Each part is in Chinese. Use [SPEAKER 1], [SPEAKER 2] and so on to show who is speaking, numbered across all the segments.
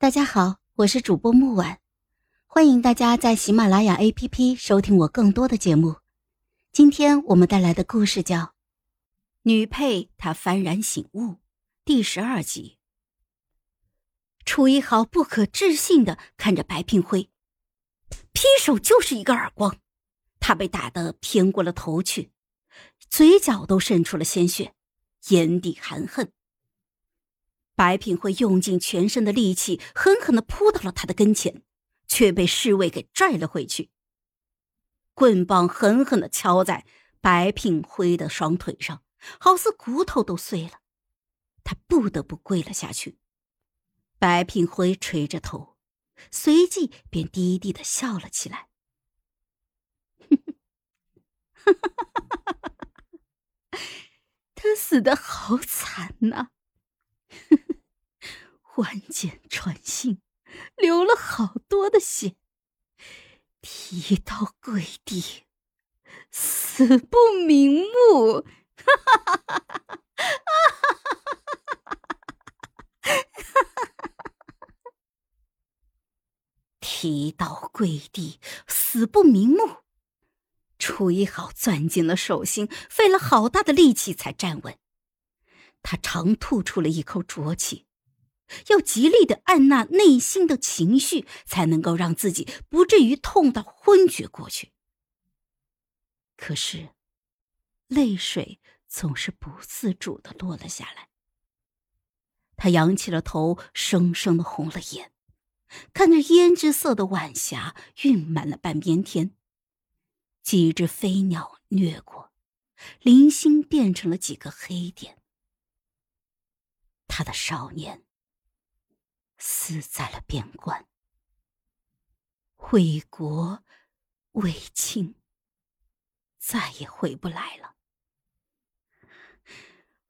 [SPEAKER 1] 大家好，我是主播木婉，欢迎大家在喜马拉雅 APP 收听我更多的节目。今天我们带来的故事叫《女配她幡然醒悟》第十二集。楚一豪不可置信的看着白平辉，劈手就是一个耳光，他被打得偏过了头去，嘴角都渗出了鲜血，眼底含恨。白品辉用尽全身的力气，狠狠的扑到了他的跟前，却被侍卫给拽了回去。棍棒狠狠的敲在白品辉的双腿上，好似骨头都碎了，他不得不跪了下去。白品辉垂着头，随即便低低的笑了起来。他死的好惨呐！万箭穿心，流了好多的血，提刀跪地，死不瞑目。哈哈哈哈哈！哈提刀跪地，死不瞑目。楚一豪攥紧了手心，费了好大的力气才站稳。他长吐出了一口浊气。要极力的按捺内心的情绪，才能够让自己不至于痛到昏厥过去。可是，泪水总是不自主的落了下来。他仰起了头，生生的红了眼，看着胭脂色的晚霞晕满了半边天，几只飞鸟掠过，零星变成了几个黑点。他的少年。死在了边关，为国为卿，再也回不来了。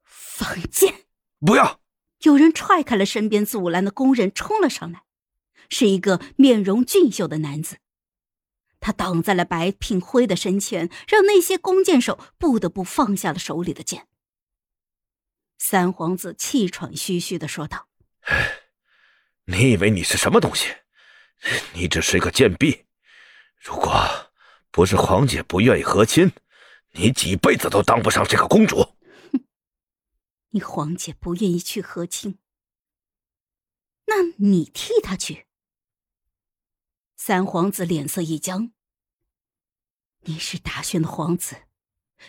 [SPEAKER 1] 放箭！
[SPEAKER 2] 不要！
[SPEAKER 1] 有人踹开了身边阻拦的工人，冲了上来，是一个面容俊秀的男子，他挡在了白品辉的身前，让那些弓箭手不得不放下了手里的箭。三皇子气喘吁吁的说道。
[SPEAKER 2] 你以为你是什么东西？你只是一个贱婢。如果不是皇姐不愿意和亲，你几辈子都当不上这个公主。
[SPEAKER 1] 哼！你皇姐不愿意去和亲，那你替她去。三皇子脸色一僵。你是大宣的皇子，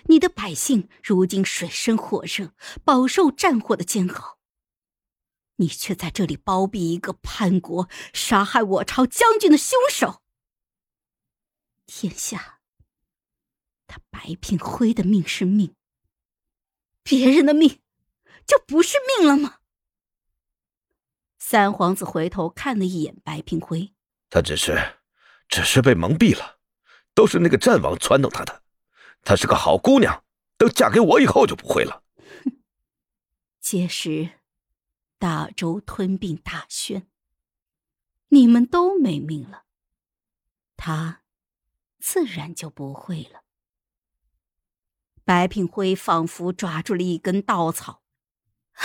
[SPEAKER 1] 你的百姓如今水深火热，饱受战火的煎熬。你却在这里包庇一个叛国、杀害我朝将军的凶手。天下，他白品辉的命是命，别人的命就不是命了吗？三皇子回头看了一眼白品辉，
[SPEAKER 2] 他只是，只是被蒙蔽了，都是那个战王撺掇他的。她是个好姑娘，等嫁给我以后就不会了。
[SPEAKER 1] 哼，届时。大周吞并大宣，你们都没命了，他自然就不会了。白品辉仿佛抓住了一根稻草，啊，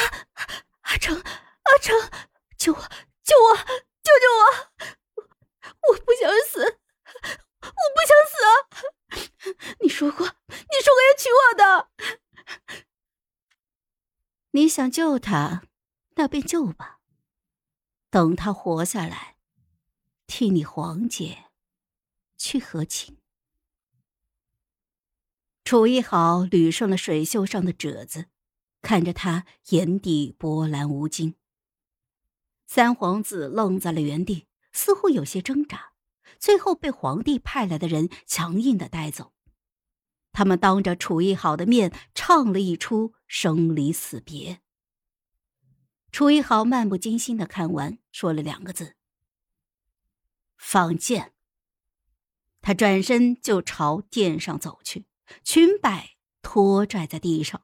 [SPEAKER 1] 阿成，阿成，救我，救我，救救我！我不想死，我不想死！你说过，你说过要娶我的，你想救他？那便救吧。等他活下来，替你皇姐去和亲。楚一豪捋顺了水袖上的褶子，看着他，眼底波澜无惊。三皇子愣在了原地，似乎有些挣扎，最后被皇帝派来的人强硬的带走。他们当着楚一豪的面唱了一出生离死别。楚一豪漫不经心的看完，说了两个字：“放箭。”他转身就朝殿上走去，裙摆拖拽在地上，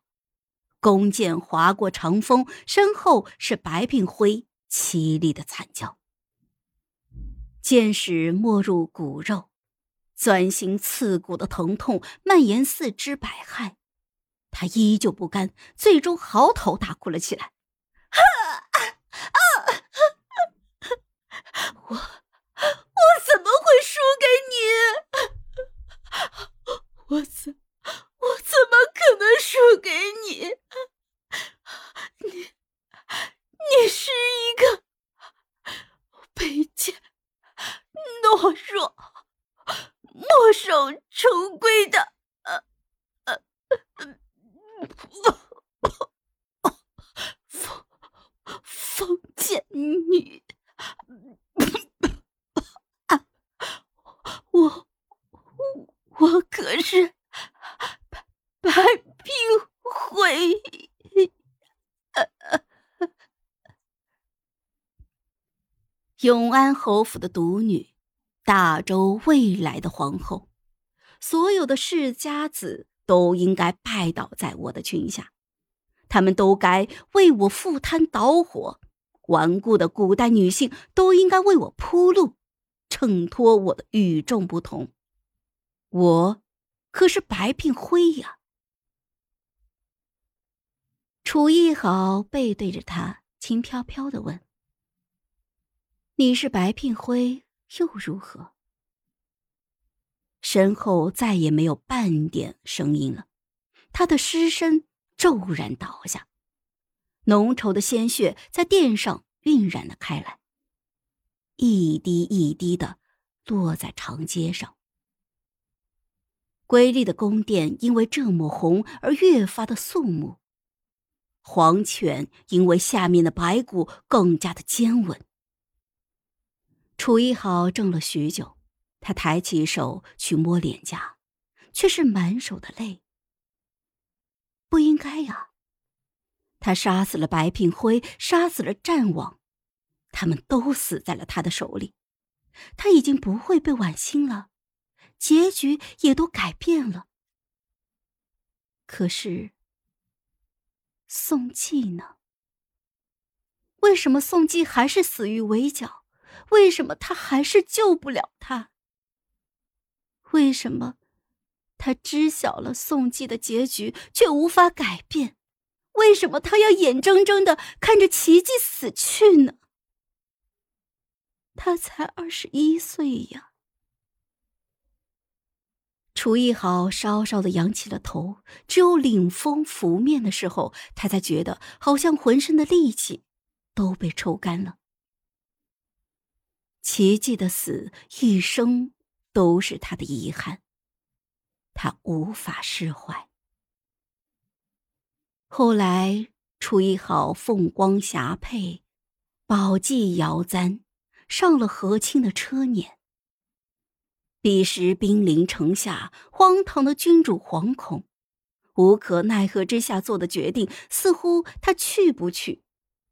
[SPEAKER 1] 弓箭划过长风，身后是白鬓灰凄厉的惨叫。箭矢没入骨肉，钻心刺骨的疼痛蔓延四肢百骸，他依旧不甘，最终嚎啕大哭了起来。我我怎么会输给你？我怎我怎么可能输永安侯府的独女，大周未来的皇后，所有的世家子都应该拜倒在我的裙下，他们都该为我赴汤蹈火，顽固的古代女性都应该为我铺路，衬托我的与众不同。我可是白聘辉呀！楚艺豪背对着他，轻飘飘的问。你是白聘辉又如何？身后再也没有半点声音了，他的尸身骤然倒下，浓稠的鲜血在殿上晕染了开来，一滴一滴的落在长街上。瑰丽的宫殿因为这抹红而越发的肃穆，黄泉因为下面的白骨更加的坚稳。楚一豪怔了许久，他抬起手去摸脸颊，却是满手的泪。不应该呀！他杀死了白聘辉，杀死了战王，他们都死在了他的手里。他已经不会被婉心了，结局也都改变了。可是，宋季呢？为什么宋季还是死于围剿？为什么他还是救不了他？为什么他知晓了宋季的结局却无法改变？为什么他要眼睁睁的看着奇迹死去呢？他才二十一岁呀！楚艺豪稍稍的扬起了头，只有领风拂面的时候，他才觉得好像浑身的力气都被抽干了。奇迹的死，一生都是他的遗憾。他无法释怀。后来，楚一好凤光霞帔，宝髻摇簪，上了和亲的车辇。彼时兵临城下，荒唐的君主惶恐，无可奈何之下做的决定，似乎他去不去，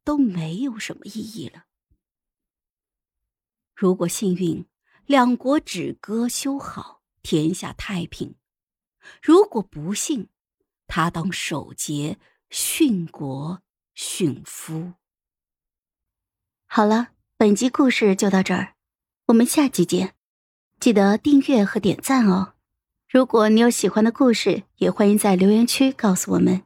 [SPEAKER 1] 都没有什么意义了。如果幸运，两国止戈修好，天下太平；如果不幸，他当守节殉国殉夫。好了，本集故事就到这儿，我们下集见，记得订阅和点赞哦。如果你有喜欢的故事，也欢迎在留言区告诉我们。